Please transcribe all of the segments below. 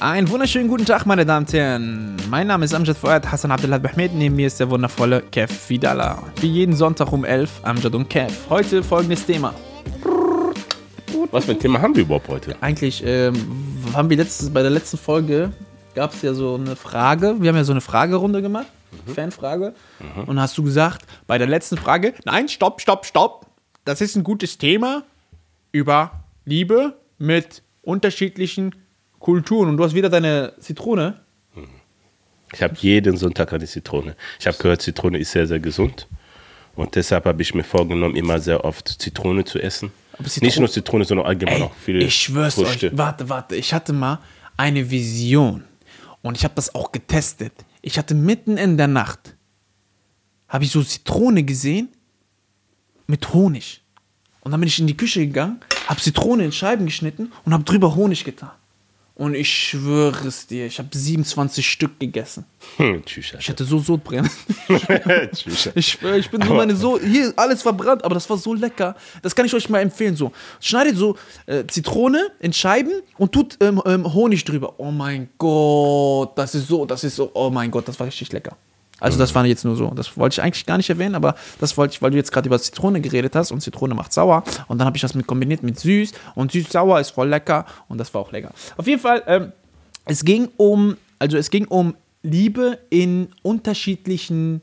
Einen wunderschönen guten Tag, meine Damen und Herren. Mein Name ist Amjad Fuad Hassan Abdelhad Bahmed. Neben mir ist der wundervolle Kev Vidala. Wie jeden Sonntag um 11, Amjad und Kev. Heute folgendes Thema. Was für ein Thema haben wir überhaupt heute? Eigentlich ähm, haben wir letztes, bei der letzten Folge gab es ja so eine Frage. Wir haben ja so eine Fragerunde gemacht. Fanfrage. Und hast du gesagt, bei der letzten Frage, nein, stopp, stopp, stopp. Das ist ein gutes Thema über Liebe mit unterschiedlichen Kulturen. Und du hast wieder deine Zitrone. Ich habe jeden Sonntag eine Zitrone. Ich habe gehört, Zitrone ist sehr, sehr gesund. Und deshalb habe ich mir vorgenommen, immer sehr oft Zitrone zu essen. Nicht nur Zitrone, sondern allgemein Ey, auch viele ich schwör's Früchte. euch. Warte, warte. Ich hatte mal eine Vision. Und ich habe das auch getestet. Ich hatte mitten in der Nacht, habe ich so Zitrone gesehen mit Honig. Und dann bin ich in die Küche gegangen, habe Zitrone in Scheiben geschnitten und habe drüber Honig getan. Und ich schwöre es dir, ich habe 27 Stück gegessen. Hm, tschüss. Ich hatte so Sodbrennen. tschüss. Ich schwöre, ich bin so meine so hier alles verbrannt, aber das war so lecker. Das kann ich euch mal empfehlen so. Schneidet so äh, Zitrone in Scheiben und tut ähm, ähm, Honig drüber. Oh mein Gott, das ist so, das ist so. Oh mein Gott, das war richtig lecker. Also das war jetzt nur so. Das wollte ich eigentlich gar nicht erwähnen, aber das wollte ich, weil du jetzt gerade über Zitrone geredet hast und Zitrone macht sauer und dann habe ich das mit kombiniert mit süß und süß-sauer ist voll lecker und das war auch lecker. Auf jeden Fall, ähm, es ging um, also es ging um Liebe in unterschiedlichen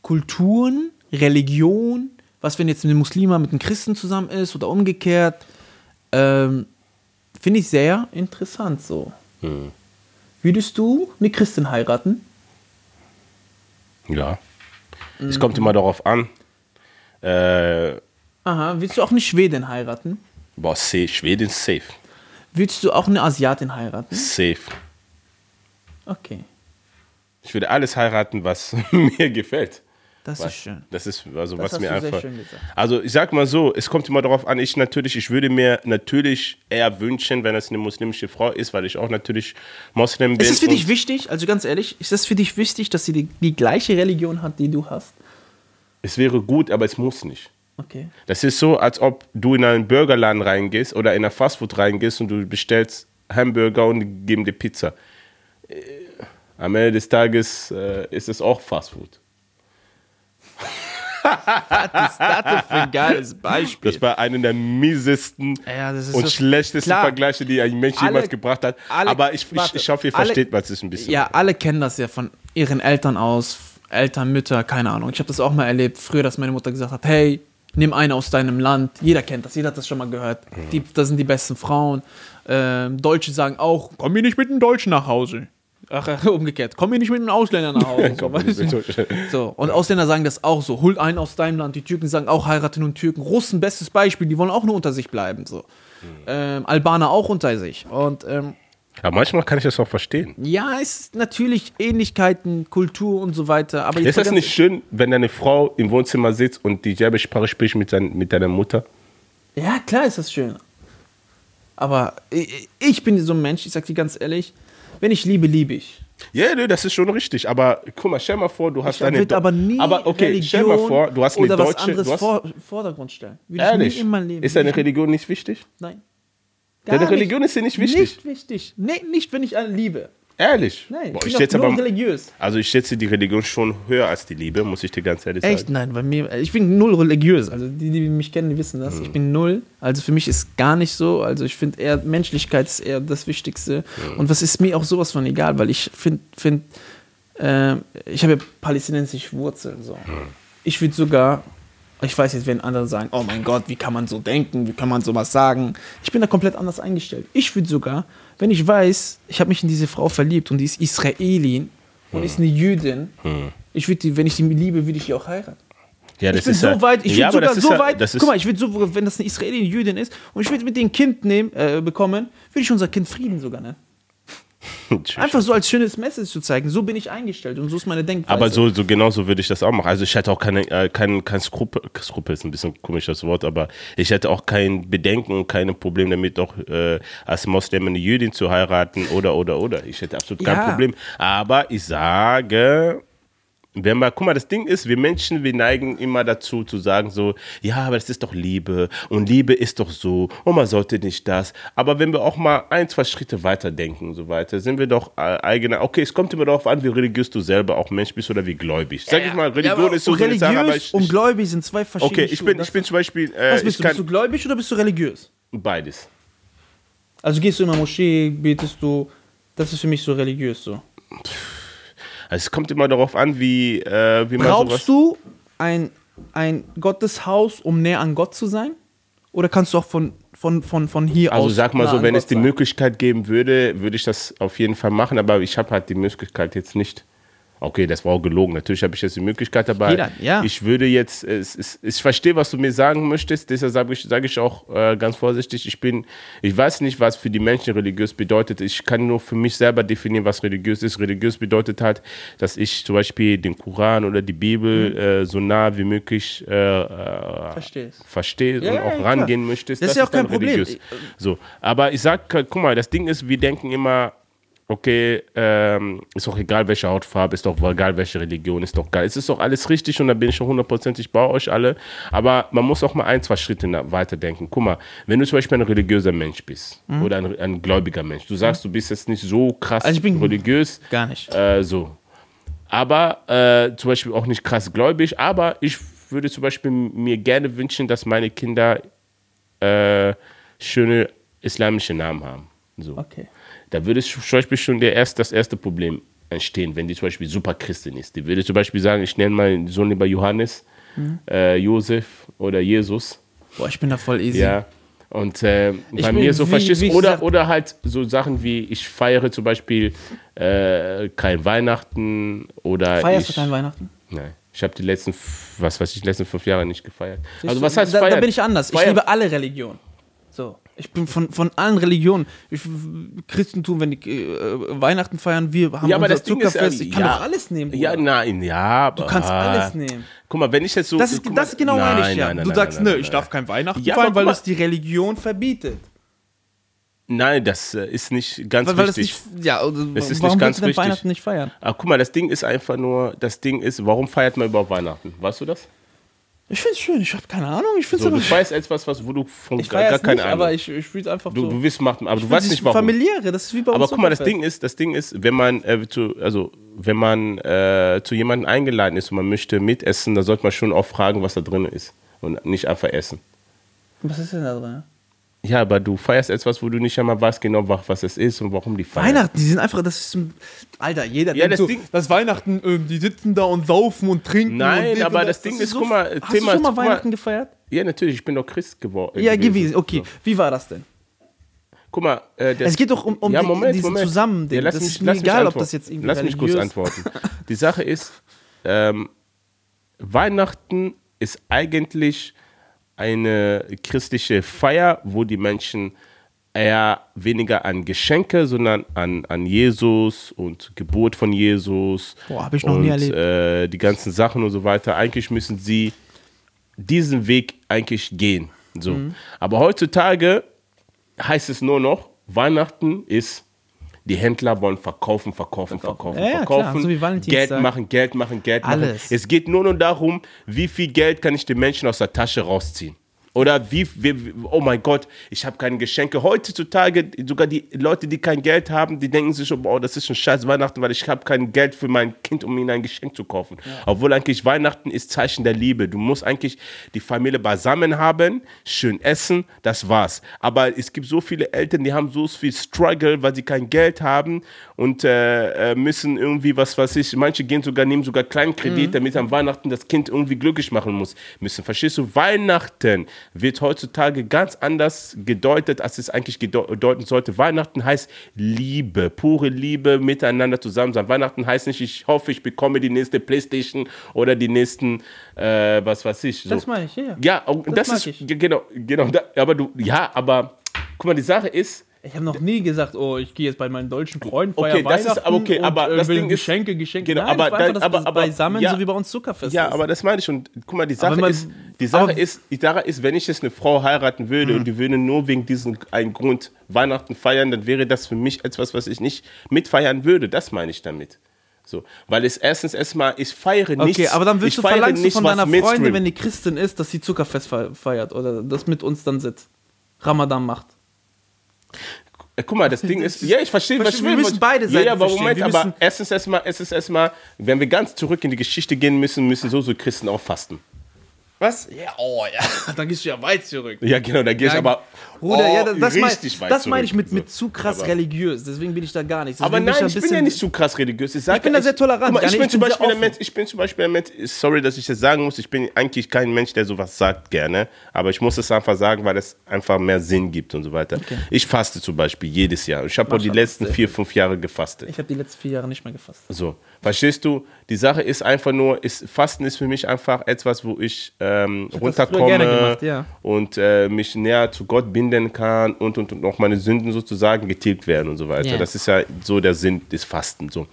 Kulturen, Religion, was wenn jetzt ein Muslima mit einem Christen zusammen ist oder umgekehrt, ähm, finde ich sehr interessant so. Würdest du eine Christin heiraten? Ja. Es kommt immer darauf an. Äh, Aha, willst du auch eine Schwedin heiraten? boah, safe. Schweden safe. Willst du auch eine Asiatin heiraten? Safe. Okay, Ich würde alles heiraten, was mir gefällt. Das Was- ist schön. Das ist also Das was mir einfach. Also ich sag mal so, es kommt immer darauf an. Ich natürlich, ich würde mir natürlich eher wünschen, wenn es eine muslimische Frau ist, weil ich auch natürlich Moslem bin. Ist es für dich wichtig, also ganz ehrlich, ist es für dich wichtig, dass sie die, die gleiche Religion hat, die du hast? Es wäre gut, aber es muss nicht. Okay. Das ist so, als ob du in einen Burgerladen reingehst oder in ein Fastfood reingehst und du bestellst Hamburger und geben dir Pizza. Äh, Am Ende des Tages äh, ist es auch Fastfood. Was ist das denn für ein geiles Beispiel? Das war einer der miesesten Ja, und schlechtesten Klar. Vergleiche, die ein Mensch Alle- jemals gebracht hat. alle- Aber ich, ich, warte, ich hoffe, ihr alle- versteht, was es ein bisschen. Ja, alle kennen das ja von ihren Eltern aus, Eltern, Mütter, keine Ahnung. Ich habe das auch mal erlebt, früher, dass meine Mutter gesagt hat, hey, nimm eine aus deinem Land. Jeder kennt das, jeder hat das schon mal gehört. Die, das sind die besten Frauen. Ähm, Deutsche sagen auch, komm mir nicht mit einem Deutschen nach Hause. Ach, äh, umgekehrt, komm mir nicht mit einem Ausländer nach Hause. so, weißt so, und Ausländer sagen das auch so, hol einen aus deinem Land. Die Türken sagen auch, heirate nur einen Türken. Russen, bestes Beispiel, die wollen auch nur unter sich bleiben. So. Ähm, Albaner auch unter sich. Und ähm, Aber manchmal kann ich das auch verstehen. ja, es ist natürlich Ähnlichkeiten, Kultur und so weiter. Aber Ist das nicht schön, wenn deine Frau im Wohnzimmer sitzt und dieselbe Sprache spricht mit, sein, mit deiner Mutter? Ja, klar ist das schön. Aber ich, ich bin so ein Mensch, ich sag dir ganz ehrlich, wenn ich liebe, liebe ich. Ja, nee, das ist schon richtig. Aber guck mal, stell mal vor, du hast Ich eine. würde Do- aber nie aber okay, Religion stell mal vor, du hast eine oder was deutsche. anderes Du hast, vor, Vordergrund stellen. Würde ehrlich, in meinem Leben. ist deine Religion nicht wichtig? Nein. Deine Gar Religion ist dir nicht wichtig? Nicht wichtig. Nee, nicht, wenn ich eine liebe. Ehrlich? Nein, Boah, ich schätze aber, religiös. also ich schätze die Religion schon höher als die Liebe, muss ich dir ganz ehrlich Echt? sagen. Nein, bei mir, ich bin null religiös. Also die, die mich kennen, die wissen das. Ich bin null. Also für mich ist gar nicht so. Also ich finde eher, Menschlichkeit ist eher das Wichtigste. Und was ist mir auch sowas von egal, weil ich finde, find, äh, ich habe ja palästinensische Wurzeln. So. Ich würde sogar, ich weiß jetzt, wenn andere sagen, oh mein Gott, wie kann man so denken, wie kann man sowas sagen. Ich bin da komplett anders eingestellt. Ich würde sogar, wenn ich weiß, ich habe mich in diese Frau verliebt und die ist Israelin und ist eine Jüdin, ich würde wenn ich die liebe, würde ich die auch heiraten. Ja, Ich das bin ist so ja, weit, ich ja, würde sogar so ja, weit, guck mal, ich würde so, wenn das eine Israelin Jüdin ist und ich würde mit dem Kind nehmen, äh, bekommen, würde ich unser Kind Frieden sogar nennen. Einfach so als schönes Message zu zeigen, so bin ich eingestellt und so ist meine Denkweise. aber so, so genau so würde ich das auch machen. Also ich hätte auch keine, äh, kein, kein Skrupel, Skrupel ist ein bisschen komisch das Wort, aber ich hätte auch kein Bedenken und kein Problem damit, auch äh, als Moslem eine Jüdin zu heiraten oder, oder, oder. Ich hätte absolut kein Ja. Problem. Aber ich sage, wenn man, guck mal, das Ding ist, wir Menschen, wir neigen immer dazu zu sagen so, ja, aber das ist doch Liebe und Liebe ist doch so und man sollte nicht das. Aber wenn wir auch mal ein, zwei Schritte weiter denken und so weiter, sind wir doch äh, eigene, okay, es kommt immer darauf an, wie religiös du selber auch Mensch bist oder wie gläubig. Sag ich mal, Religion ist so religiös Sache, aber ich, und gläubig sind zwei verschiedene okay, ich Schuhe. bin, ich bin zum Beispiel, äh, Was bist du? kann Bist du gläubig oder bist du religiös? beides. Also gehst du in eine Moschee, betest du, das ist für mich so religiös so. Also es kommt immer darauf an, wie, äh, wie man. Brauchst du ein, ein Gotteshaus, um näher an Gott zu sein? Oder kannst du auch von, von, von, von hier aus. Also sag mal so, wenn Gott es die sein? Möglichkeit geben würde, würde ich das auf jeden Fall machen, aber ich habe halt die Möglichkeit jetzt nicht. Okay, das war auch gelogen. Natürlich habe ich jetzt die Möglichkeit, aber Jeder, ja. ich würde jetzt, es, es, ich verstehe, was du mir sagen möchtest, deshalb sage ich, sage ich auch äh, ganz vorsichtig, ich bin, ich weiß nicht, was für die Menschen religiös bedeutet. Ich kann nur für mich selber definieren, was religiös ist. Religiös bedeutet halt, dass ich zum Beispiel den Koran oder die Bibel Mhm. äh, so nah wie möglich äh, äh, verstehe Ja, und ja, auch klar. rangehen möchtest. Das ist ja auch kein Problem. religiös. So, aber ich sag, guck mal, das Ding ist, wir denken immer, okay, ähm, ist doch egal, welche Hautfarbe, ist doch egal, welche Religion, ist doch geil. Es ist doch alles richtig und da bin ich schon hundertprozentig bei euch alle. Aber man muss auch mal ein, zwei Schritte weiterdenken. Guck mal, wenn du zum Beispiel ein religiöser Mensch bist oder ein, ein gläubiger Mensch, du sagst, du bist jetzt nicht so krass Mhm. Also religiös, Gar nicht. äh, so. Aber äh, zum Beispiel auch nicht krass gläubig, aber ich würde zum Beispiel mir gerne wünschen, dass meine Kinder äh, schöne islamische Namen haben. So. Okay. Da würde zum Beispiel schon der erst, das erste Problem entstehen, wenn die zum Beispiel super Christin ist. Die würde zum Beispiel sagen, ich nenne meinen Sohn lieber Johannes, äh, Josef oder Jesus. Boah, ich bin da voll easy. Ja. Und äh, bei bin, mir so verstehst ich oder, oder halt so Sachen wie, ich feiere zum Beispiel äh, kein Weihnachten oder Feierst ich, du kein Weihnachten? Nein. Ich habe die letzten, was weiß ich, die letzten fünf Jahre nicht gefeiert. Siehst also du, was heißt da, feiern? da bin ich anders. Ich Feiern- liebe alle Religionen. Ich bin von, von allen Religionen. Ich, Christentum, wenn die äh, Weihnachten feiern, wir haben Ja, aber unser das Zuckerfest. äh, ich kann ja, doch alles nehmen. Bruder. Ja, nein, ja, aber. Du kannst alles nehmen. Guck mal, wenn ich jetzt so. Das ist, mal, das ist genau nein, meine ich ja. nein, nein, du sagst, nö, ich darf kein Weihnachten Ja, feiern, weil es die Religion verbietet. Nein, das äh, ist nicht ganz Weil, weil wichtig. nicht, ja, oder Es ist warum nicht ganz du denn wichtig. Weihnachten nicht feiern? Aber guck mal, das Ding ist einfach nur, das Ding ist, warum feiert man überhaupt Weihnachten? Weißt du das? Ich find's schön, ich habe keine Ahnung, ich find's So, du aber. feierst etwas, was, wo du von Ich gar, gar es keine nicht, Ahnung aber ich, ich fühl's einfach Du, so. du willst machen, aber du Ich weißt find nicht warum. Familiäre, das ist wie bei Aber uns guck mal, das. Ding ist, das Ding ist, wenn man äh, zu, also wenn man äh, zu jemandem eingeladen ist und man möchte mitessen, dann sollte man schon auch fragen, was da drin ist und nicht einfach essen. Was ist denn da drin? Ja, aber du feierst etwas, wo du nicht einmal weißt genau, wa- was es ist und warum die feiern. Weihnachten, die sind einfach, das ist ein, Alter, jeder Ja, denkt das so, Ding- das Weihnachten, ähm, die sitzen da und saufen und trinken. Nein, und aber und das Ding ist, so, guck mal, Hast Thema- du schon mal guck mal- Weihnachten gefeiert? Ja, natürlich, ich bin doch Christ geworden. Ja, gewesen. Okay, wie war das denn? Guck mal, äh, das, Es geht doch um, um ja, die, Moment, diesen Moment. Zusammending. Ja, lass das mich, ist mir egal, ob das jetzt irgendwie Lass mich kurz antworten. Die Sache ist, ähm, Weihnachten ist eigentlich eine christliche Feier, wo die Menschen eher weniger an Geschenke, sondern an, an Jesus und Geburt von Jesus. Boah, hab ich noch und, nie erlebt. Äh, die ganzen Sachen und so weiter. Eigentlich müssen sie diesen Weg eigentlich gehen. So. Mhm. Aber heutzutage heißt es nur noch, Weihnachten ist, die Händler wollen verkaufen, verkaufen, verkaufen, Ja, verkaufen, so. Geld machen, Geld machen, Geld machen. Alles. Es geht nur noch darum, wie viel Geld kann ich den Menschen aus der Tasche rausziehen. Oder wie, wie oh mein Gott, ich habe keine Geschenke. Heutzutage, sogar die Leute, die kein Geld haben, die denken sich schon, boah, das ist schon scheiß Weihnachten, weil ich habe kein Geld für mein Kind, um ihnen ein Geschenk zu kaufen. Obwohl eigentlich Weihnachten ist Zeichen der Liebe. Du musst eigentlich die Familie beisammen haben, schön essen, das war's. Aber es gibt so viele Eltern, die haben so viel Struggle, weil sie kein Geld haben und äh, äh, müssen irgendwie, was weiß ich, manche gehen sogar, nehmen sogar kleinen Kredit, damit am Weihnachten das Kind irgendwie glücklich machen muss, müssen. Verstehst du? Weihnachten wird heutzutage ganz anders gedeutet, als es eigentlich bedeuten sollte. Weihnachten heißt Liebe, pure Liebe, miteinander zusammen sein. Weihnachten heißt nicht, ich hoffe, ich bekomme die nächste Playstation oder die nächsten, äh, was weiß ich. So. Das meine ich, ja. Ja, und Das das, ist, genau, genau, da, aber du, ja, aber, guck mal, die Sache ist, Ich habe noch nie gesagt, oh, ich gehe jetzt bei meinen deutschen Freunden Okay, feiern das ist- Weihnachten aber okay, und, aber äh, das will Ding ist- Geschenke, Geschenke. genau, Nein, aber das einfach das aber- aber, beisammen, ja. so wie bei uns Zuckerfest ja, ist. aber das meine ich und guck mal, die Sache man- ist, die Sache Mhm. ist, die Sache ist, wenn ich jetzt eine Frau heiraten würde und die würde nur wegen diesem einen Grund Weihnachten feiern, dann wäre das für mich etwas, was ich nicht mitfeiern würde. Das meine ich damit. So, weil es erstens erstmal, ich feiere nichts. Okay, aber dann willst du verlangst du nichts, von deiner Freundin, wenn die Christin ist, dass sie Zuckerfest fe- feiert oder das mit uns dann sitzt. Ramadan macht. Äh, Guck mal, das Ding ist, ja, ich verstehe, was Verstehe, ich wir will. müssen beide ja, Seiten ja, aber verstehen. Moment, Wir aber erstens erstmal, erstens erstmal, wenn wir ganz zurück in die Geschichte gehen müssen, müssen so so Christen auch fasten. Was? Ja, oh ja. Dann gehst du ja weit zurück. Ja, genau, da gehe ich Ja, aber Bruder, oh, ja, das, das, mein, richtig weit das meine ich mit, mit zu krass Aber- religiös. Deswegen bin ich da gar nicht. Aber Deswegen nein, da ein ich bin ja nicht zu krass religiös. Ich, sag, bin da sehr tolerant. Mal, ich, bin ich zum bin sehr Beispiel ein. Mensch, ich bin zum Beispiel ein Mensch, sorry, dass ich das sagen muss, ich bin eigentlich kein Mensch, der sowas sagt gerne, aber ich muss es einfach sagen, weil es einfach mehr Sinn gibt und so weiter. Ich faste zum Beispiel jedes Jahr. Ich habe auch die letzten vier, fünf Jahre gefastet. Ich habe die letzten vier Jahre nicht mehr gefasst. So, verstehst du? Die Sache ist einfach nur, ist, Fasten ist für mich einfach etwas, wo ich ähm, früher runterkomme gemacht, ja. und äh, mich näher zu Gott binden kann und, und, und auch meine Sünden sozusagen getilgt werden und so weiter. Ja. Das ist ja so der Sinn des Fasten. So.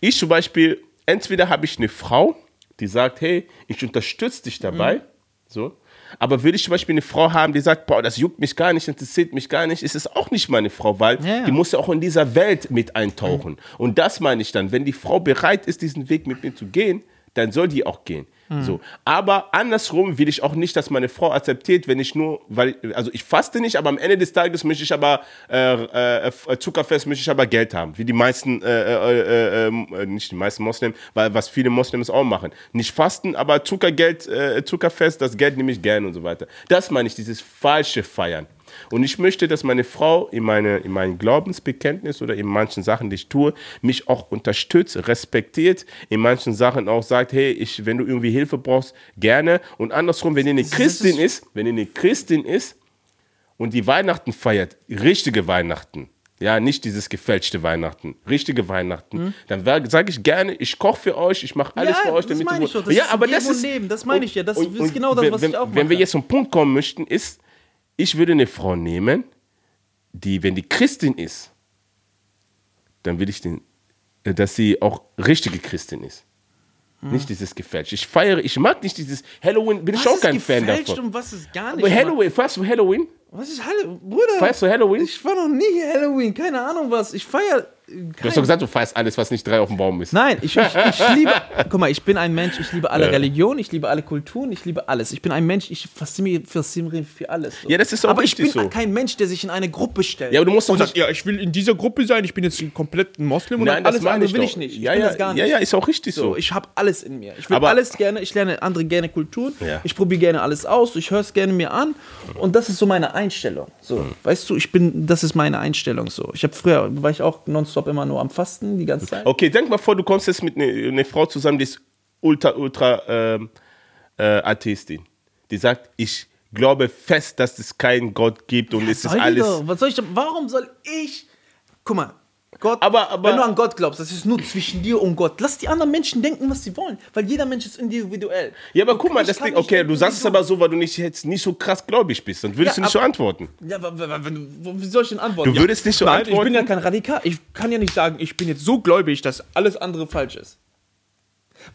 Ich zum Beispiel, entweder habe ich eine Frau, die sagt, hey, ich unterstütze dich dabei, Mhm. so. Aber will ich zum Beispiel eine Frau haben, die sagt, boah, das juckt mich gar nicht, interessiert mich gar nicht, ist es auch nicht meine Frau, weil Ja, ja. die muss ja auch in dieser Welt mit eintauchen. Und das meine ich dann, wenn die Frau bereit ist, diesen Weg mit mir zu gehen, dann soll die auch gehen. So. Aber andersrum will ich auch nicht, dass meine Frau akzeptiert, wenn ich nur, weil, also ich faste nicht, aber am Ende des Tages möchte ich aber äh, äh, äh, Zuckerfest möchte ich aber Geld haben, wie die meisten, äh, äh, äh, äh, nicht die meisten Moslems, weil was viele Moslems auch machen. Nicht fasten, aber Zuckergeld, Zuckerfest, das Geld nehme ich gerne und so weiter. Das meine ich, dieses falsche Feiern. Und ich möchte, dass meine Frau in, meine, in meinem Glaubensbekenntnis oder in manchen Sachen, die ich tue, mich auch unterstützt, respektiert, in manchen Sachen auch sagt, hey, ich, wenn du irgendwie Hilfe brauchst, gerne. Und andersrum, wenn ihr eine Christin ist, wenn ihr eine Christin ist und die Weihnachten feiert, richtige Weihnachten, ja, nicht dieses gefälschte Weihnachten, richtige Weihnachten, dann sage ich gerne, ich koche für euch, ich mache alles Ja, für euch, das damit meine ihr ich doch, das ja, ist aber das ist Nehmen, das meine ich ja, das und- ist genau das, wenn, was wenn, ich auch Wenn wir mache. jetzt zum Punkt kommen möchten, ist, ich würde eine Frau nehmen, die, wenn die Christin ist, dann will ich den, äh, dass sie auch richtige Christin ist. Hm. Nicht dieses gefälscht. Ich feiere, ich mag nicht dieses Halloween, bin ich was auch ist kein Fan davon. und was ist gar nicht. Aber Halloween, feierst du Halloween? Was ist Halloween? Bruder, Feierst du Halloween? ich war noch nie Halloween, keine Ahnung was. Ich feiere. Du hast doch gesagt, du feierst alles, was nicht drei auf dem Baum ist. Nein, ich, ich, ich liebe. Guck mal, ich bin ein Mensch, ich liebe alle Ja. Religionen, ich liebe alle Kulturen, ich liebe alles. Ich bin ein Mensch, ich fasziniere für alles. So. Ja, das ist auch Aber ich bin so. kein Mensch, der sich in eine Gruppe stellt. Ja, aber du musst doch und nicht- sagt, ja, ich will in dieser Gruppe sein, ich bin jetzt komplett ein Moslem und Nein, alles meine andere will doch. ich nicht. Ich ja, bin ja, das gar nicht. Ja, ja, ist auch richtig So, so. ich habe alles in mir. Ich will Aber- alles gerne, ich lerne andere gerne Kulturen, Ja. ich probiere gerne alles aus, ich höre es gerne mir an und das ist so meine Einstellung. So, Hm. weißt du, ich bin, das ist meine Einstellung so. Ich habe früher, war ich auch nonstop immer nur am Fasten die ganze Zeit. Okay, denk mal vor, du kommst jetzt mit einer eine Frau zusammen, die ist ultra, ultra ähm, äh, Atheistin. Die sagt, ich glaube fest, dass es keinen Gott gibt und es ist alles. doch, was soll ich, warum soll ich, guck mal, Gott, Aber- aber- wenn du an Gott glaubst, das ist nur zwischen dir und Gott. Lass die anderen Menschen denken, was sie wollen, weil jeder Mensch ist individuell. Ja, aber guck mal, das Ding, okay, du sagst es aber so, weil du nicht, jetzt nicht so krass gläubig bist. Dann würdest Ja, du nicht so aber- antworten. Ja, aber- wie soll ich denn antworten? Du würdest nicht so Nein, antworten? ich bin ja kein Radikal. Ich kann ja nicht sagen, ich bin jetzt so gläubig, dass alles andere falsch ist.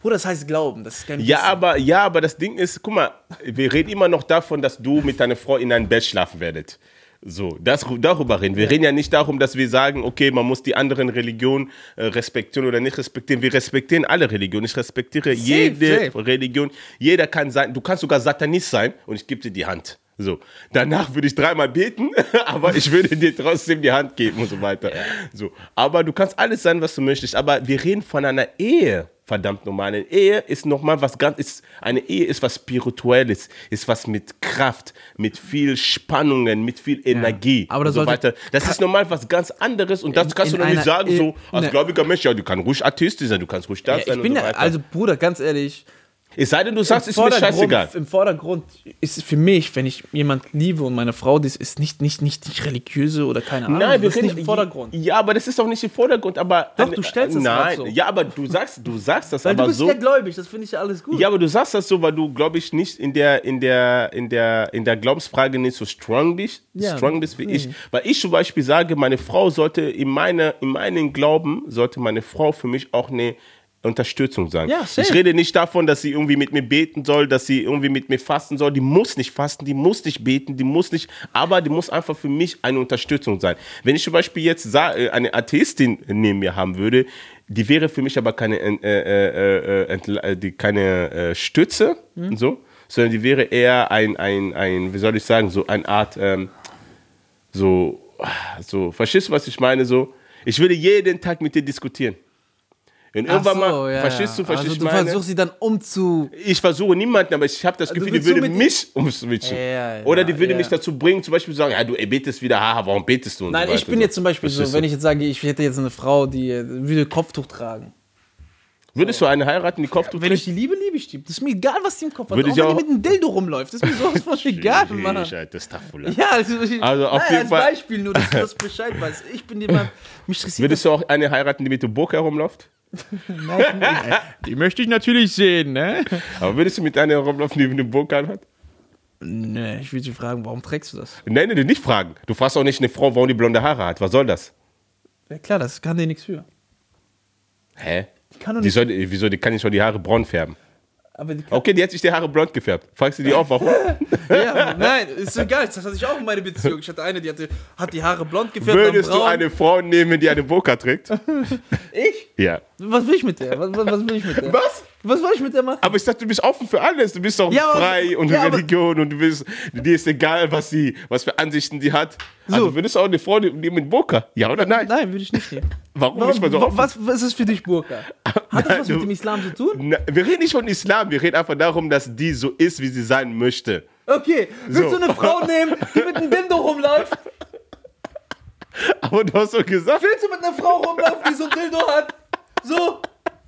Bruder, das heißt Glauben, das ist kein Ja, Wissen. aber, ja, aber das Ding ist, guck mal, wir reden immer noch davon, dass du mit deiner Frau in einem Bett schlafen werdet. So, das, darüber reden. Wir reden ja nicht darum, dass wir sagen, okay, man muss die anderen Religionen äh, respektieren oder nicht respektieren. Wir respektieren alle Religionen. Ich respektiere jede safe. Religion. Jeder kann sein, du kannst sogar Satanist sein und ich gebe dir die Hand. So, danach würde ich dreimal beten, aber ich würde dir trotzdem die Hand geben und so weiter. So, aber du kannst alles sein, was du möchtest. Aber wir reden von einer Ehe, verdammt nochmal. Eine Ehe ist nochmal was ganz, ist, eine Ehe ist was Spirituelles, ist was mit Kraft, mit viel Spannungen, mit viel Energie aber und das so sollte- weiter. Das ist nochmal was ganz anderes und das In- kannst du in doch nicht sagen, so als ne. gläubiger Mensch, ja, du kannst ruhig Atheist sein, du kannst ruhig das Ja, sein ich bin und so ja, weiter. also Bruder, ganz ehrlich, es sei denn, du sagst, im ist mir scheißegal. Im Vordergrund ist es für mich, wenn ich jemand liebe und meine Frau, die ist- nicht, nicht, nicht, nicht religiöse oder keine Ahnung, Nein, wir das ist nicht im Vordergrund. Ja, aber das ist doch nicht im Vordergrund. Aber Doch, du stellst es Nein, so. ja, aber du sagst, du sagst das Weil aber du bist so. ja gläubig, das finde ich ja alles gut. Ja, aber du sagst das so, weil du, glaube ich, nicht in der, in der, in der, in der Glaubensfrage nicht so strong bist, Ja, strong bist wie nee. ich. Weil ich zum Beispiel sage, meine Frau sollte in meine, in meinen Glauben sollte meine Frau für mich auch eine Unterstützung sein. Ja, ich rede nicht davon, dass sie irgendwie mit mir beten soll, dass sie irgendwie mit mir fasten soll. Die muss nicht fasten, die muss nicht beten, die muss nicht, aber die muss einfach für mich eine Unterstützung sein. Wenn ich zum Beispiel jetzt äh, eine Atheistin neben mir haben würde, die wäre für mich aber keine, äh, äh, äh, äh, die, keine äh, Stütze, Hm. so, sondern die wäre eher ein, ein, ein, wie soll ich sagen, so eine Art, ähm, so, so, verstehst du, was ich meine? So, ich würde jeden Tag mit dir diskutieren. Ach irgendwann so, mal, ja, verstehst du, verstehst also du meine? versuchst sie dann umzu. Ich versuche niemanden, aber ich habe das Also Gefühl, die würde mich umswitchen. Ja, ja, Oder die würde mich dazu bringen, zum Beispiel zu sagen, ja, du betest wieder, haha, warum betest du? Und Nein, so ich bin jetzt zum Beispiel so, Verstehst wenn du? ich jetzt sage, ich hätte jetzt eine Frau, die äh, würde Kopftuch tragen. Würdest du eine heiraten, die Kopftuch Wenn ich die liebe, liebe ich die. Das ist mir egal, was die im Kopf hat. Würde auch wenn auch- die mit einem Dildo rumläuft. Das ist mir sowas von egal, Mann. Das ist doch voll. Ja, also, Also auf nein, jeden als Fall- Beispiel nur, dass du das Bescheid weißt. Ich bin jemand, mich interessiert Würdest du auch eine heiraten, die mit dem Burka herumläuft? Die möchte ich natürlich sehen, ne? Aber würdest du mit einer herumlaufen, die dem Burka hat? Nee, ich will dich fragen, warum trägst du das? Nein, nein, nicht fragen. Du fragst auch nicht eine Frau, warum die blonde Haare hat. Was soll das? Ja klar, das kann dir nichts für. Hä? Die kann doch Die nicht, soll, wieso, die kann nicht schon die Haare braun färben? Die Okay, die hat sich die Haare blond gefärbt. Fragst du die auch, warum? ja, nein, ist egal, das hatte ich auch in meiner Beziehung. Ich hatte eine, die hatte, hat die Haare blond gefärbt, Würdest du eine Frau nehmen, die eine Burka trägt? Ich? Ja. Was will ich mit der? Was, was, was will ich mit der? Was? Was soll ich mit der machen? Aber ich dachte, du bist offen für alles. Du bist doch Ja, aber- frei und ja, Religion und du bist, dir ist egal, was sie, was für Ansichten die hat. Also würdest du auch eine Frau nehmen mit Burka? Ja oder nein? Nein, würde ich nicht nehmen. Warum nicht mal so offen? was, was ist für dich Burka? Hat das was du- mit dem Islam zu tun? Na, wir reden nicht von Islam, wir reden einfach darum, dass die so ist, wie sie sein möchte. Okay, willst So. du eine Frau nehmen, die mit einem Dildo rumläuft? Aber du hast doch gesagt, Willst du mit einer Frau rumlaufen, die so ein Dildo hat? So,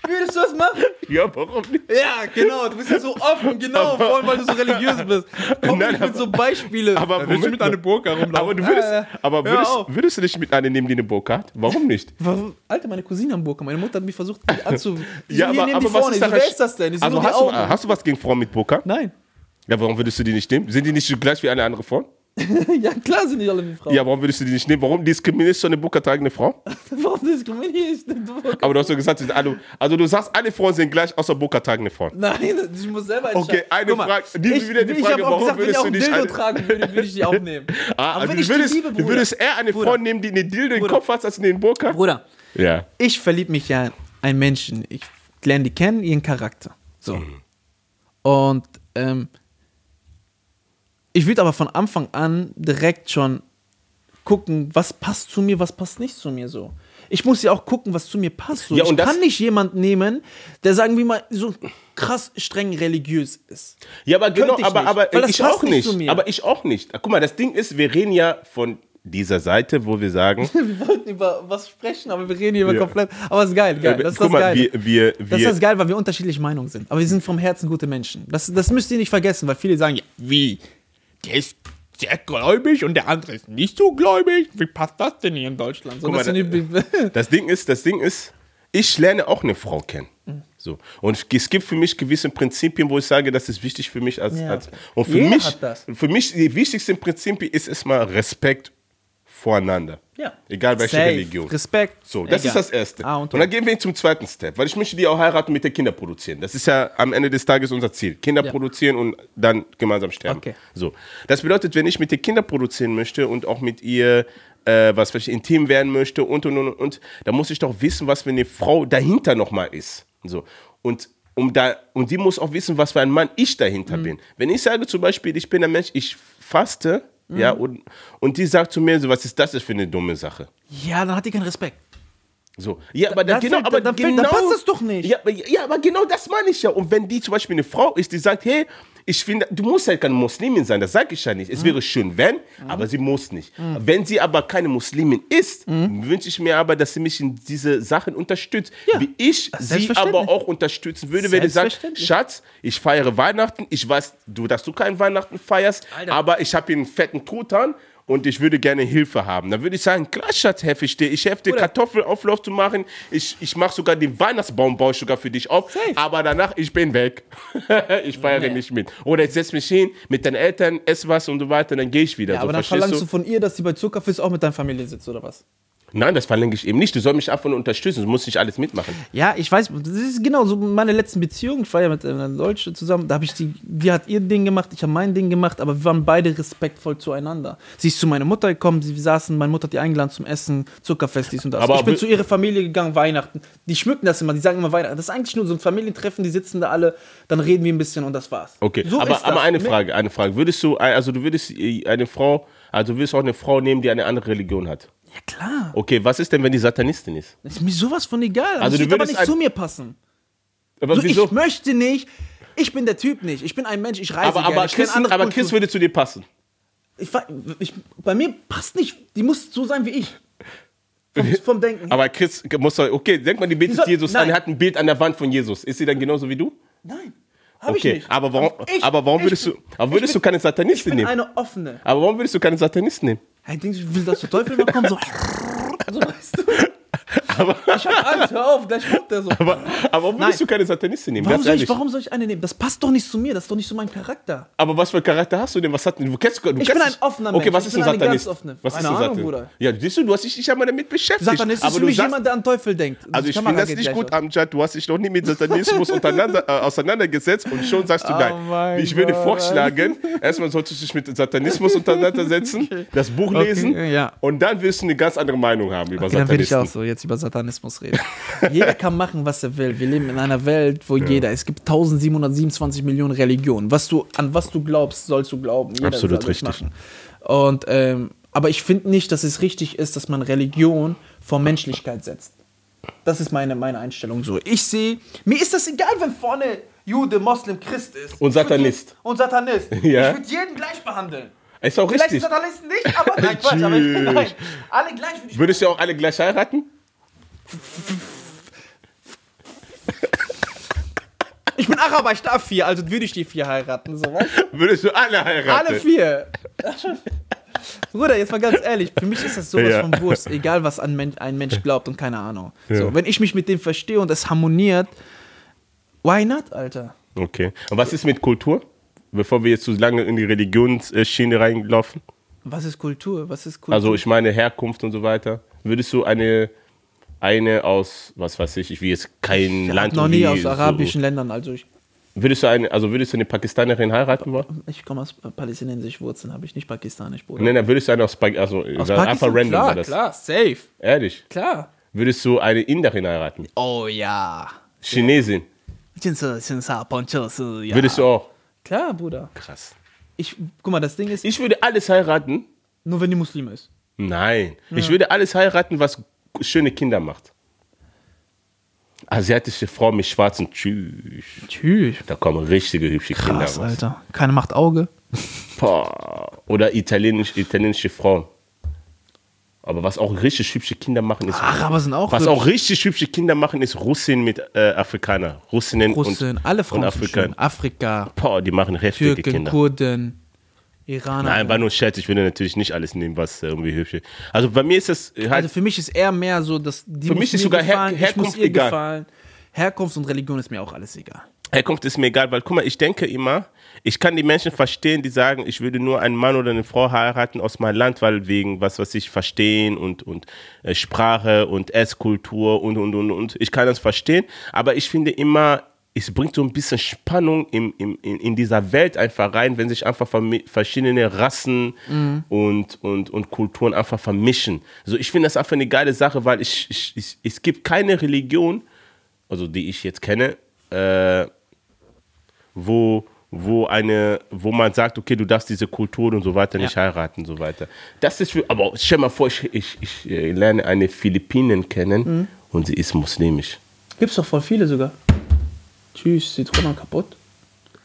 würdest du das machen? ja, warum nicht? Ja, genau, du bist ja so offen, genau, vor allem, weil du so religiös bist. Komm Nein, nicht mit aber- so Beispiele. Aber willst du mit einer Burka rumlaufen? Aber, du würdest, Äh, aber würdest, würdest du nicht mit einer nehmen, die eine Burka hat? Warum nicht? Warum- Alter, meine Cousine am Burka. Meine Mutter hat mich versucht die anzu. Die Ja, so, aber, aber die was vorne. ist Ich so, wer ist das denn? Ich so, Also nur die hast du, hast du was gegen Frauen mit Burka? Nein. Ja, warum würdest du die nicht nehmen? Sind die nicht gleich wie eine andere Frau? ja, klar sind die alle wie Frauen. Ja, warum würdest du die nicht nehmen? Warum diskriminierst du eine Burka tragende Frau? Warum diskriminierst du denn Burka? Aber du hast doch gesagt, alle, also du sagst, alle Frauen sind gleich, außer Burka tragende Frauen. Nein, ich muss selber entscheiden. Okay, eine mal, Frage- die- ich, wieder die ich Frage, warum gesagt, wenn ich würdest auch du nicht Dildo eine- tragen würde, würde ich die auch nehmen. Ah, Aber also wenn du ich würdest, liebe, du würdest eher eine Bruder. Frau nehmen, die eine Dildo im. Kopf hat, als eine Burka? Bruder, Ja. ich verliebe mich ja in einen Menschen. Ich lerne die kennen, ihren Charakter. So. Mhm. Und ähm, ich würde aber von Anfang an direkt schon gucken, was passt zu mir, was passt nicht zu mir so. Ich muss ja auch gucken, was zu mir passt. So. Ja, ich kann nicht jemanden nehmen, der sagen wir mal so krass streng religiös ist. Ja, aber genau, Könnte ich aber, nicht, aber das ich auch nicht. Aber ich auch nicht. Guck mal, das Ding ist, wir reden ja von dieser Seite, wo wir sagen, Wir wollten über was sprechen, aber wir reden hier über Ja. komplett. Aber es ist geil, geil. Das ist guck das mal, Geile. wir, wir, Das ist wir, das geil, weil wir unterschiedliche Meinungen sind. Aber wir sind vom Herzen gute Menschen. Das, das müsst ihr nicht vergessen, weil viele sagen, ja, wie? Der ist sehr gläubig und der andere ist nicht so gläubig. Wie passt das denn hier in Deutschland? So, das mal, die- das Ding ist, das Ding ist, ich lerne auch eine Frau kennen. So. Und es gibt für mich gewisse Prinzipien, wo ich sage, das ist wichtig für mich als. Ja. als und für Jeder mich, hat das. für mich, die wichtigsten Prinzipien ist erstmal Respekt voreinander. Ja. Egal welche Safe. Religion. Respekt. So, das Egal. ist das Erste. Ah, und und, dann gehen wir zum zweiten Step, weil ich möchte die auch heiraten mit den Kinder produzieren. Das ist ja am Ende des Tages unser Ziel. Kinder Ja. produzieren und dann gemeinsam sterben. Okay. So. Das bedeutet, wenn ich mit den Kindern produzieren möchte und auch mit ihr äh, was ich, intim werden möchte und und und und, dann muss ich doch wissen, was für eine Frau dahinter nochmal ist. So. Und um da, und die muss auch wissen, was für ein Mann ich dahinter bin. Wenn ich sage zum Beispiel, ich bin ein Mensch, ich faste, ja, und, und die sagt zu mir so, was ist das für eine dumme Sache? Ja, dann hat die keinen Respekt. So. Ja, aber, dann, da genau, fällt- aber dann fällt- genau, dann passt das doch nicht. Ja, ja, aber genau das meine ich ja. Und wenn die zum Beispiel eine Frau ist, die sagt, hey, ich finde, du musst halt keine Muslimin sein, das sage ich ja nicht. Es wäre schön, wenn, aber sie muss nicht. Wenn sie aber keine Muslimin ist, wünsche ich mir aber, dass sie mich in diese Sachen unterstützt. Ja. Wie ich sie aber auch unterstützen würde, wenn sie sagt. Schatz, ich feiere Weihnachten, ich weiß, du, dass du kein Weihnachten feierst, Alter. aber ich habe hier einen fetten Truthahn und ich würde gerne Hilfe haben. Dann würde ich sagen, klar, Schatz, helfe ich dir. Ich helfe dir. Kartoffelauflauf zu machen. Ich, ich mache sogar den Weihnachtsbaum, baue ich sogar für dich auf. Safe. Aber danach, ich bin weg. ich feiere Nee. nicht mit. Oder ich setze mich hin mit deinen Eltern, esse was und so weiter, dann gehe ich wieder. Ja, so, aber dann verlangst du? du von ihr, dass sie bei Zuckerfisch auch mit deiner Familie sitzt, oder was? Nein, das verlange ich eben nicht. Du sollst mich einfach nur unterstützen. Du musst nicht alles mitmachen. Ja, ich weiß, das ist genau so meine letzten Beziehungen. Ich war ja mit einer Deutschen zusammen, da habe ich die, die hat ihr Ding gemacht, ich habe mein Ding gemacht, aber wir waren beide respektvoll zueinander. Sie ist zu meiner Mutter gekommen, sie saßen, meine Mutter hat die eingeladen zum Essen, Zuckerfest, dies und das. Aber ich bin zu ihrer Familie gegangen, Weihnachten. Die schmücken das immer, die sagen immer Weihnachten. Das ist eigentlich nur so ein Familientreffen, die sitzen da alle, dann reden wir ein bisschen und das war's. Okay, so aber, aber eine Mit- Frage, eine Frage. Würdest du, also du würdest äh, eine Frau, also du würdest auch eine Frau nehmen, die eine andere Religion hat? Ja, klar. Okay, was ist denn, wenn die Satanistin ist? Ist mir sowas von egal. Also du das wird aber nicht zu mir passen. Aber So, wieso? ich möchte nicht. Ich bin der Typ nicht. Ich bin ein Mensch, ich reise Aber, gerne. aber, ich andere aber. Chris würde zu dir passen. Ich, ich, bei mir passt nicht. Die muss so sein wie ich. Vom, vom Denken. Aber Chris muss doch, okay, denk mal, die betet Die soll- Jesus nein. an, er hat ein Bild an der Wand von Jesus. Ist sie dann genauso wie du? Nein, habe Okay, ich nicht. aber warum, Ich- aber warum ich würdest bin- du, aber würdest ich du bin, keine Ich Satanistin bin nehmen? eine offene. Aber warum würdest du keine Satanistin nehmen? Ich denke, ich will, dass der Teufel mal kommt. So, so weißt du. Ich hab Angst, hör auf, gleich kommt der so. Aber, aber warum würdest Nein. du keine Satanistin nehmen? warum, soll ich, warum soll ich eine nehmen? Das passt doch nicht zu mir, das ist doch nicht so mein Charakter. Aber was für Charakter hast du denn? Was hat? Du kennst, du Ich kennst bin ein offener Okay, Mensch. was Ich ist ein Satanist? Was ist ein Satanist? Bruder. Ja, siehst du, du hast dich nicht einmal damit beschäftigt. Satanist ist aber für mich jemand, der an Teufel denkt. also ich finde das nicht gut. Amjad. Du hast dich noch nie mit Satanismus äh, auseinandergesetzt und schon sagst du Oh nein. Ich würde vorschlagen, erstmal solltest du dich mit Satanismus auseinandersetzen, das Buch Okay, lesen und dann wirst du eine ganz andere Meinung haben über Okay, dann will ich auch so jetzt über Satanismus reden. jeder kann machen, was er will. Wir leben in einer Welt, wo jeder, es gibt 1727 Millionen Religionen. Was du, an was du glaubst, sollst du glauben. Jeder Absolut richtig. Machen. Und, ähm, aber ich finde nicht, dass es richtig ist, dass man Religion vor Menschlichkeit setzt. Das ist meine, meine Einstellung so. Ich sehe, mir ist das egal, wenn vorne Jude, Moslem, Christ ist. Und Satanist. jeden- Und Satanist. Ja. Ich würde jeden gleich behandeln. Ist auch Vielleicht richtig. Satanisten nicht, aber nein, Quatsch, aber ich, nein. Alle gleich würde ich Würdest du auch alle gleich heiraten? Ich bin Araber, ich darf vier, also würde ich die vier heiraten. So, du? Würdest du alle heiraten? Alle vier. Bruder, jetzt mal ganz ehrlich, für mich ist das sowas Ja. von Wurst, egal was ein Mensch, ein Mensch glaubt und keine Ahnung. Ja. So, wenn ich mich mit dem verstehe und es harmoniert, why not, Alter? Okay. Und was ist mit Kultur? Bevor wir jetzt zu lange in die Religionsschiene reinlaufen. Was ist Kultur? Was ist Kultur? Also ich meine Herkunft und so weiter. Würdest du eine, eine aus, was weiß ich, ich will jetzt kein ich Land. noch nie aus arabischen so, Ländern, also ich. Würdest du eine, also würdest du eine Pakistanerin heiraten wollen? Ich komme aus palästinensischen Wurzeln, habe ich nicht pakistanisch, Bruder. Nein, dann würdest du eine aus, pa also, aus Pakistan, einfach random klar, war das. klar, safe. Ehrlich? Klar. Würdest du eine Inderin heiraten? Oh ja. Chinesin? Ja. Würdest du auch? Klar, Bruder. Krass. Ich, guck mal, das Ding ist... Ich würde alles heiraten. Nur wenn die Muslime ist. Nein. Ja. Ich würde alles heiraten, was schöne Kinder macht. Asiatische Frau mit schwarzen Tschüss. Tschüss. Da kommen richtige hübsche Kinder Krass, raus. Alter. Keine macht Auge. Boah. Oder italienisch, italienische Frauen. Aber was auch richtig hübsche Kinder machen, ist. Araber sind auch was hübsch. auch richtig hübsche Kinder machen, ist Russin mit äh, Afrikaner. Russinnen Russen, und, alle Frauen und Afrikaner. Afrika, Boah, die machen heftige Türken, Kinder. Kurden, Iraner. Nein, war nur Scherz. Ich würde natürlich nicht alles nehmen, was äh, irgendwie hübsch ist. Also bei mir ist das halt. also für mich ist eher mehr so, dass die Für mich ist sogar Her- gefallen, Herkunft egal. gefallen. Herkunft und Religion ist mir auch alles egal. Herkunft ist mir egal, weil guck mal, ich denke immer, ich kann die Menschen verstehen, die sagen, ich würde nur einen Mann oder eine Frau heiraten aus meinem Land, weil wegen was, was ich verstehen und, und äh, Sprache und Esskultur und, und, und, und. Ich kann das verstehen, aber ich finde immer, es bringt so ein bisschen Spannung im, im, in, in dieser Welt einfach rein, wenn sich einfach verschiedene Rassen und, und, und Kulturen einfach vermischen. Also ich finde das einfach eine geile Sache, weil ich, ich, ich, es gibt keine Religion, also die ich jetzt kenne, äh, wo, wo, eine, wo man sagt, okay, du darfst diese Kultur und so weiter nicht heiraten und so weiter. Das ist für, aber stell mal vor, ich, ich, ich äh, lerne eine Philippinen kennen und sie ist muslimisch. Gibt's doch voll viele sogar. Tschüss, Zitrone kaputt.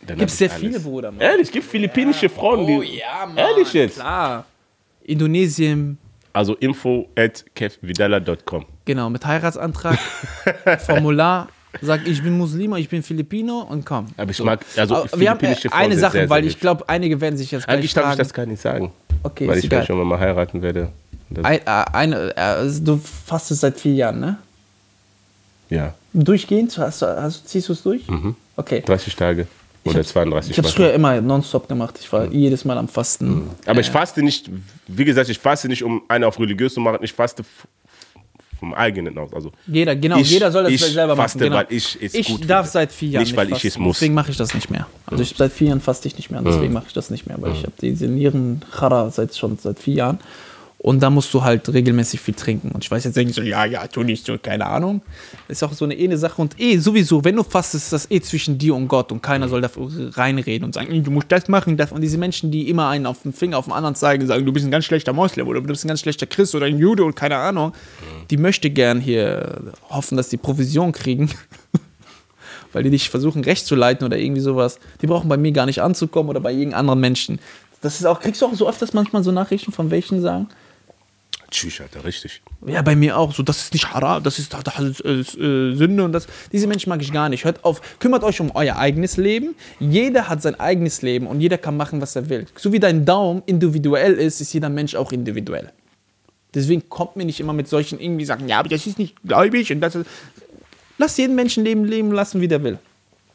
Dann Gibt's hab sehr ich viele, alles. Bruder. Mann. Ehrlich, es gibt philippinische Frauen, die. Oh ja, Mann. Ehrlich jetzt? Klar. Indonesien, Also info at kevvidala.com. genau, mit Heiratsantrag, Formular. Sag, ich bin Muslima, ich bin Filipino und komm. Aber ich mag, also Aber wir haben äh, Frauen eine Sache, sehr, weil sehr ich glaube, einige werden sich jetzt Eigentlich darf ich das gar nicht sagen. Okay, weil ist ich egal. schon mal heiraten werde. Ein, äh, eine, äh, also du fastest seit vier Jahren, ne? ja, Durchgehend? Hast hast, ziehst du es durch? Mhm. Okay. 30 Tage oder hab's- 32 Ich habe es früher immer nonstop gemacht. Ich war jedes Mal am Fasten. Aber ich faste nicht, wie gesagt, ich faste nicht, um eine auf religiös zu machen. Ich faste vom eigenen aus. Also Jeder, genau, ich, jeder soll das ich selber faste, machen. Genau. weil ich es ich gut darf finde. seit vier Jahren Nicht, weil ich fasten. es muss. Deswegen mache ich das nicht mehr. Also ich, seit vier Jahren faste ich nicht mehr. Deswegen mache ich das nicht mehr, weil ich habe diese nieren seit schon seit vier Jahren. Und da musst du halt regelmäßig viel trinken. Und ich weiß jetzt nicht so, ja, ja, tu nicht so, keine Ahnung. Ist auch so eine eine Sache. Und eh, sowieso, wenn du fastest, ist das eh zwischen dir und Gott. Und keiner soll da reinreden und sagen, "Nee, du musst das machen. Und diese Menschen, die immer einen auf den Finger auf den anderen zeigen, sagen, du bist ein ganz schlechter Moslem oder du bist ein ganz schlechter Christ oder ein Jude und keine Ahnung, die möchte gern hier hoffen, dass die Provision kriegen. weil die dich versuchen recht zu leiten oder irgendwie sowas. Die brauchen bei mir gar nicht anzukommen oder bei irgendeinem anderen Menschen. Das ist auch, kriegst du auch so öfters manchmal so Nachrichten von welchen sagen? Tschüss, Alter, richtig. Ja, bei mir auch so. Das ist nicht haram, das ist, das ist äh, Sünde und das. Diese Menschen mag ich gar nicht. Hört auf, kümmert euch um euer eigenes Leben. Jeder hat sein eigenes Leben und jeder kann machen, was er will. So wie dein Daumen individuell ist, ist jeder Mensch auch individuell. Deswegen kommt mir nicht immer mit solchen irgendwie sagen, ja, aber das ist nicht gläubig und das ist. Lass jeden Menschen leben, leben lassen, wie der will.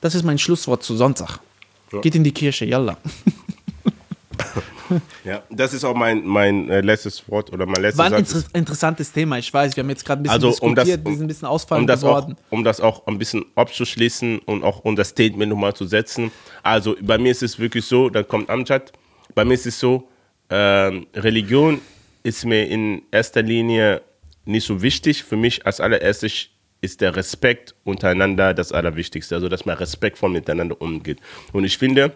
Das ist mein Schlusswort zu Sonntag. Ja. Geht in die Kirche, yalla. Ja, das ist auch mein, mein äh, letztes Wort oder mein letzter War ein inter interessantes Thema, ich weiß. Wir haben jetzt gerade ein bisschen Also um das, diskutiert, um, wir sind ein bisschen ausfallend um das auch, geworden. um das auch ein bisschen abzuschließen und auch um das Statement nochmal zu setzen. Also bei mir ist es wirklich so, da kommt Amjad, bei mir ist es so, ähm, Religion ist mir in erster Linie nicht so wichtig. Für mich als allererstes ist der Respekt untereinander das Allerwichtigste. Also dass man respektvoll miteinander umgeht. Und ich finde,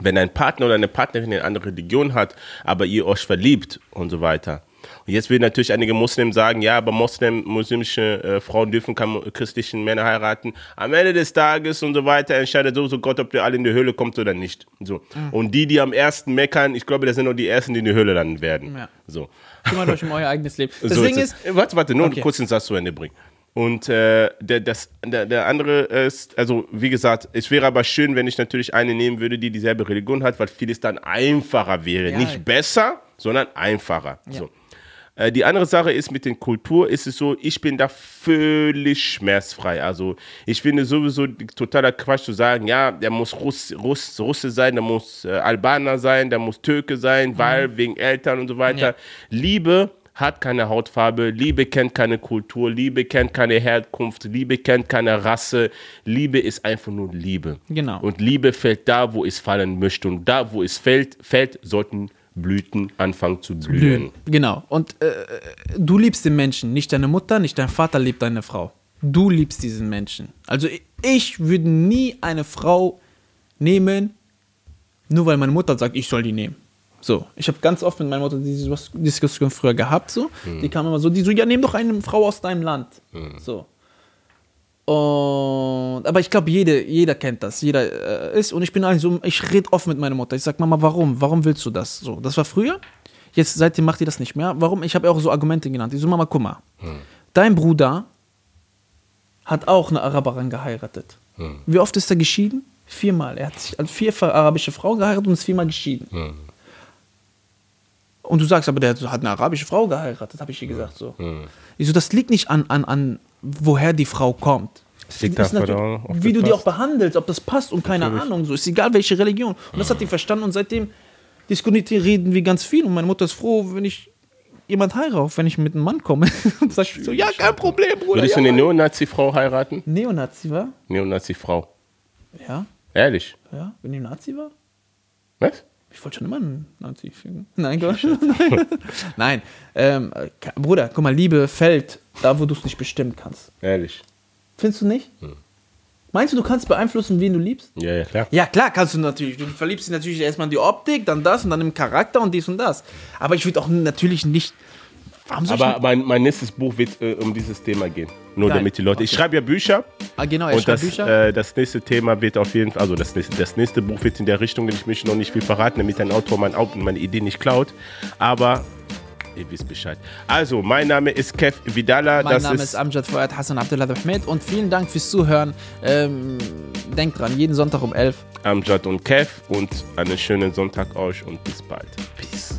wenn ein Partner oder eine Partnerin eine andere Religion hat, aber ihr euch verliebt und so weiter. Und jetzt will natürlich einige Muslimen sagen, ja, aber Muslim, muslimische äh, Frauen dürfen keine christlichen Männer heiraten. Am Ende des Tages und so weiter entscheidet sowieso Gott, ob ihr alle in die Höhle kommt oder nicht. So. Und die, die am ersten meckern, ich glaube, das sind nur die ersten, die in die Höhle landen werden. Ja. So. Kümmert euch um euer eigenes Leben. Das So Ding es. ist, Warte, warte, nur Okay. kurz den Satz zu Ende bringen. Und äh, der, das, der, der andere ist, also wie gesagt, es wäre aber schön, wenn ich natürlich eine nehmen würde, die dieselbe Religion hat, weil vieles dann einfacher wäre. Ja. Nicht besser, sondern einfacher. So. Äh, Die andere Sache ist mit den Kultur, ist es so, ich bin da völlig schmerzfrei. Also ich finde sowieso totaler Quatsch zu sagen, ja, der muss Russ, Russ, Russe sein, der muss äh, Albaner sein, der muss Türke sein, weil wegen Eltern und so weiter. Ja. Liebe hat keine Hautfarbe, Liebe kennt keine Kultur, Liebe kennt keine Herkunft, Liebe kennt keine Rasse. Liebe ist einfach nur Liebe. Genau. Und Liebe fällt da, wo es fallen möchte. Und da, wo es fällt, fällt, sollten Blüten anfangen zu blühen. Blühen. Genau. Und äh, du liebst den Menschen, nicht deine Mutter, nicht dein Vater liebt deine Frau. Du liebst diesen Menschen. Also ich- ich würde nie eine Frau nehmen, nur weil meine Mutter sagt, ich soll die nehmen. So, ich habe ganz oft mit meiner Mutter diese Dis- Diskussion früher gehabt. So, die kam immer so, die so, ja, nimm doch eine Frau aus deinem Land. So. Und, aber ich glaube, jede, jeder kennt das. Jeder äh, ist. Und ich bin eigentlich so, ich rede offen mit meiner Mutter. Ich sag, Mama, warum? Warum willst du das? So, das war früher. Jetzt, seitdem macht die das nicht mehr. Warum? Ich habe auch so Argumente genannt. Ich so, Mama, guck mal. Dein Bruder hat auch eine Araberin geheiratet. Wie oft ist er geschieden? Viermal. Er hat sich an vier arabische Frauen geheiratet und ist viermal geschieden. Und du sagst, aber der hat eine arabische Frau geheiratet, habe ich ihr gesagt. So. Ich so, das liegt nicht an, an, an woher die Frau kommt. Es liegt Das ist natürlich- wie das du die auch behandelst, ob das passt und keine Ahnung. So ist egal welche Religion. Und das hat die verstanden und seitdem diskutieren reden wir ganz viel. Und meine Mutter ist froh, wenn ich jemand heirate, wenn ich mit einem Mann komme. Sag ich so, ja, kein Problem, Bruder. Würdest Ja, du eine. Neonazi-Frau heiraten? Neonazi war? Neonazi-Frau. Ja, Ehrlich? ja, wenn die Nazi war? Was? Ich wollte schon immer einen Nazi finden. Nein, Gott. Nein. Ähm, äh, Bruder, guck mal, Liebe fällt da, wo du es nicht bestimmen kannst. Ehrlich. Findest du nicht? Meinst du, du kannst beeinflussen, wen du liebst? Ja, ja, klar. Ja, klar, kannst du natürlich. Du verliebst dich natürlich erstmal in die Optik, dann das und dann im Charakter und dies und das. Aber ich würde auch natürlich nicht. Warum soll Aber ich mein, mein nächstes Buch wird äh, um dieses Thema gehen. Nur Geil. damit die Leute. Ich schreibe ja Bücher. ah, genau, Und schreibt das, Bücher. äh, das nächste Thema wird auf jeden Fall, also das nächste, das nächste Buch wird in der Richtung, ich möchte noch nicht viel verraten, damit ein Autor mein meine Idee nicht klaut. Aber ihr wisst Bescheid. Also, mein Name ist Kev Vidala. mein das Name ist ist Amjad Fuad Hassan Abdullah Ahmed und vielen Dank fürs Zuhören. Ähm, denkt dran, jeden Sonntag um 11. Amjad und Kev und einen schönen Sonntag euch und bis bald. Peace.